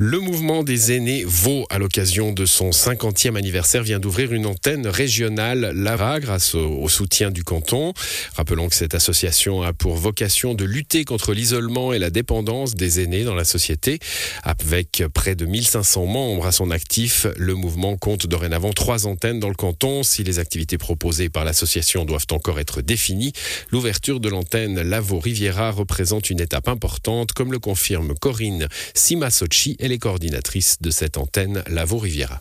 Le mouvement des aînés Vaud, à l'occasion de son 50e anniversaire, vient d'ouvrir une antenne régionale Lara grâce au, soutien du canton. Rappelons que cette association a pour vocation de lutter contre l'isolement et la dépendance des aînés dans la société. Avec près de 1500 membres à son actif, le mouvement compte dorénavant trois antennes dans le canton. Si les activités proposées par l'association doivent encore être définies, l'ouverture de l'antenne Lavo-Riviera représente une étape importante, comme le confirme Corinne Simasochi elle est coordinatrice de cette antenne Lavo Riviera.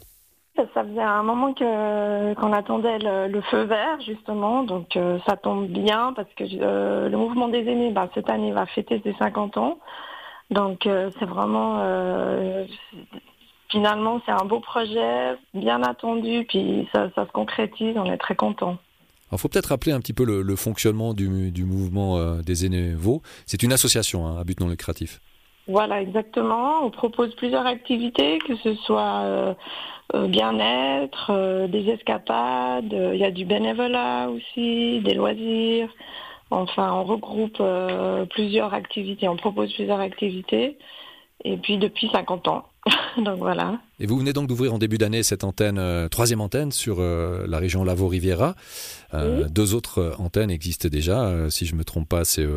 Ça faisait un moment qu'on attendait le, feu vert justement, donc euh, ça tombe bien parce que euh, le mouvement des aînés, bah, cette année va fêter ses 50 ans, donc euh, c'est vraiment finalement c'est un beau projet, bien attendu, puis ça, se concrétise, on est très content. Il faut peut-être rappeler un petit peu le, fonctionnement du, mouvement des aînés Vaux. C'est une association hein, à but non lucratif. Voilà, exactement. On propose plusieurs activités, que ce soit euh, euh, bien-être, euh, des escapades, il y a du bénévolat aussi, des loisirs. Enfin, on regroupe plusieurs activités, on propose plusieurs activités. Et puis depuis 50 ans. donc voilà. Et vous venez donc d'ouvrir en début d'année cette antenne, troisième antenne sur la région Lavo-Riviera. Deux autres antennes existent déjà, si je ne me trompe pas, c'est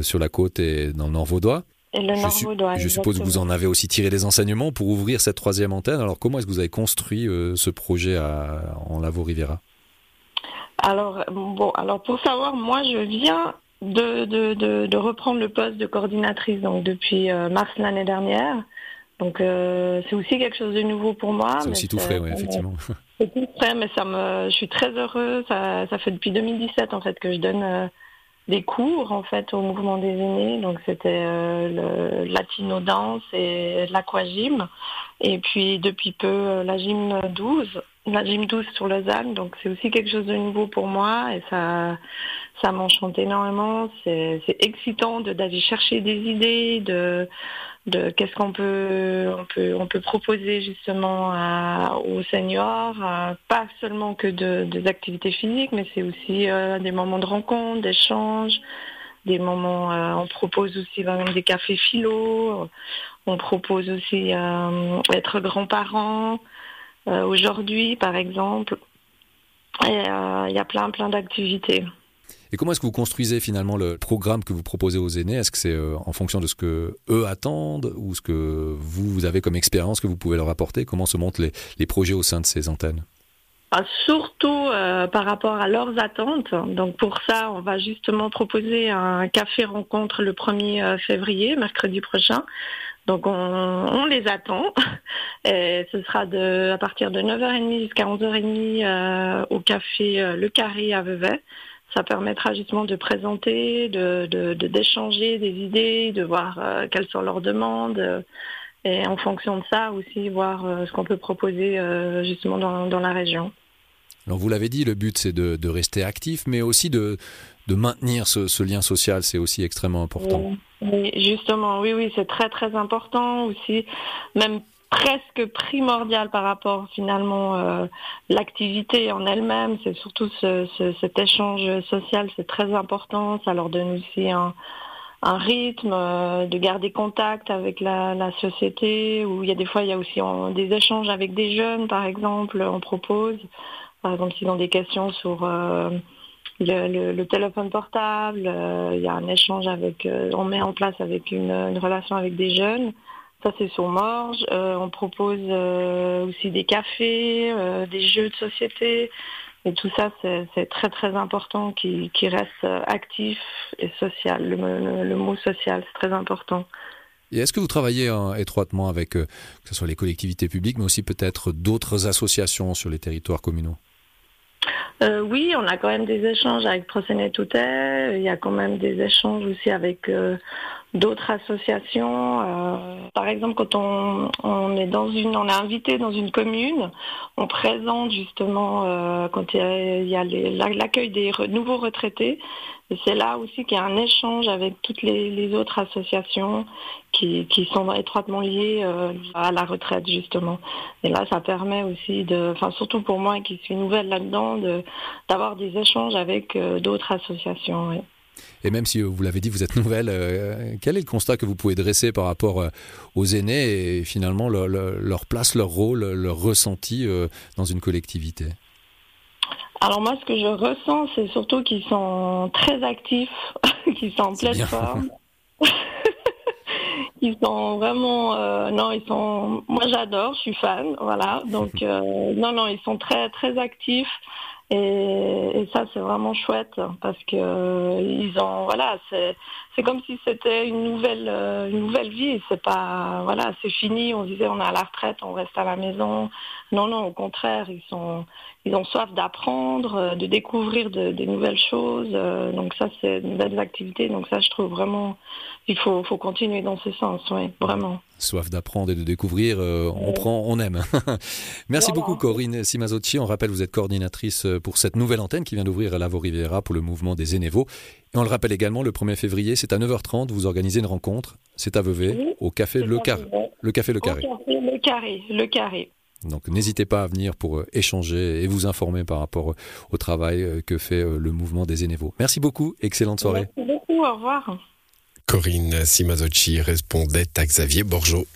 sur la côte et dans le Nord Vaudois je, suppose que vous en avez aussi tiré des enseignements pour ouvrir cette troisième antenne. Alors comment est-ce que vous avez construit euh, ce projet en Lavo Rivera? Alors bon, alors pour savoir, moi je viens de, de, reprendre le poste de coordinatrice donc depuis euh, mars l'année dernière. Donc euh, c'est aussi quelque chose de nouveau pour moi. C'est aussi tout frais, oui, effectivement. C'est tout frais, mais ça me, je suis très heureuse. Ça, ça fait depuis 2017 en fait que je donne des cours en fait au mouvement des aînés. Donc c'était euh, le latino danse et l'aquagym. Et puis depuis peu euh, la gym 12, la gym 12 sur Lausanne. Donc c'est aussi quelque chose de nouveau pour moi et ça ça m'enchante énormément. C'est excitant d'aller chercher des idées, de de qu'est-ce qu'on peut on peut on peut proposer justement aux seniors, pas seulement que de, des activités physiques, mais c'est aussi euh, des moments de rencontre, d'échange, des moments. Euh, on propose aussi des cafés philo, on propose aussi euh, être grands-parents. Aujourd'hui, par exemple, il y a plein plein d'activités. Et comment est-ce que vous construisez finalement le programme que vous proposez aux aînés? Est-ce que c'est euh, en fonction de ce que eux attendent ou ce que vous, avez comme expérience que vous pouvez leur apporter? Comment se montent les, projets au sein de ces antennes? Ah, Surtout euh, par rapport à leurs attentes. Donc pour ça, on va justement proposer un café rencontre le 1er euh, février, mercredi prochain. Donc on, les attend. Et ce sera de, à partir de 9h30 jusqu'à 11h30 au café Le Carré à Vevey ça permettra justement de présenter, de d'échanger des idées, de voir euh, quelles sont leurs demandes euh, et en fonction de ça aussi voir euh, ce qu'on peut proposer justement dans, la région. Alors vous l'avez dit, le but c'est de, rester actif, mais aussi de, de maintenir ce, lien social, c'est aussi extrêmement important. Oui, justement, oui, oui, c'est très très important aussi, même presque primordial par rapport finalement euh, l'activité en elle-même. C'est surtout cet échange social, c'est très important. Ça leur donne aussi un, rythme, euh, de garder contact avec la, société. Où il y a des fois, il y a aussi des échanges avec des jeunes, par exemple. On propose, par exemple, s'ils ont des questions sur euh, le, téléphone portable, il y a un échange avec, on met en place avec une relation avec des jeunes. Ça, c'est sur Morge. Euh, on propose euh, aussi des cafés, euh, des jeux de société. Et tout ça, c'est très très important qui, reste actif et social. Le, mot social, c'est très important. Et est-ce que vous travaillez étroitement avec, que ce soit les collectivités publiques, mais aussi peut-être d'autres associations sur les territoires communaux? Oui, on a quand même des échanges avec Procenet Il y a quand même des échanges aussi avec d'autres associations. Euh, par exemple, quand on, est dans une, on est invité dans une commune, on présente justement euh, quand il y a, l'accueil des nouveaux retraités. Et c'est là aussi qu'il y a un échange avec toutes les, autres associations qui, sont étroitement liées euh, à la retraite justement. Et là, ça permet aussi de, enfin surtout pour moi qui suis nouvelle là-dedans, d'avoir des échanges avec d'autres associations. Et même si vous l'avez dit, vous êtes nouvelle, quel est le constat que vous pouvez dresser par rapport aux aînés et finalement leur place, leur rôle, leur ressenti dans une collectivité? Alors moi, ce que je ressens, c'est surtout qu'ils sont très actifs, qu'ils sont en pleine forme. ils sont vraiment, euh, non, ils sont. Moi, j'adore, je suis fan, voilà. Donc, euh, non, non, ils sont très, très actifs. Et, ça, c'est vraiment chouette parce que euh, ils ont, voilà, c'est, comme si c'était une nouvelle, euh, une nouvelle vie. C'est pas, voilà, c'est fini. On disait on est à la retraite, on reste à la maison. Non, non, au contraire, ils sont, ils ont soif d'apprendre, euh, de découvrir des nouvelles choses. donc ça, c'est une belle activité. Donc ça, je trouve vraiment, il faut, faut continuer dans ce sens, oui, vraiment soif d'apprendre et de découvrir, euh, on prend, on aime. Merci beaucoup Corinne Simazocci. On rappelle, vous êtes coordinatrice euh, pour cette nouvelle antenne qui vient d'ouvrir à Lavo Riviera pour le mouvement des Énévaux. Et on le rappelle également, le 1er février, c'est à 9h30, vous organisez une rencontre, c'est à Vevey, au café le, Carré. le Café Le Carré. le Carré, le Carré. Donc n'hésitez pas à venir pour euh, échanger et vous informer par rapport au travail que fait le mouvement des Énévaux. Merci beaucoup, excellente soirée. Merci beaucoup, au revoir. Corinne Simazocci répondait à Xavier Borgeot.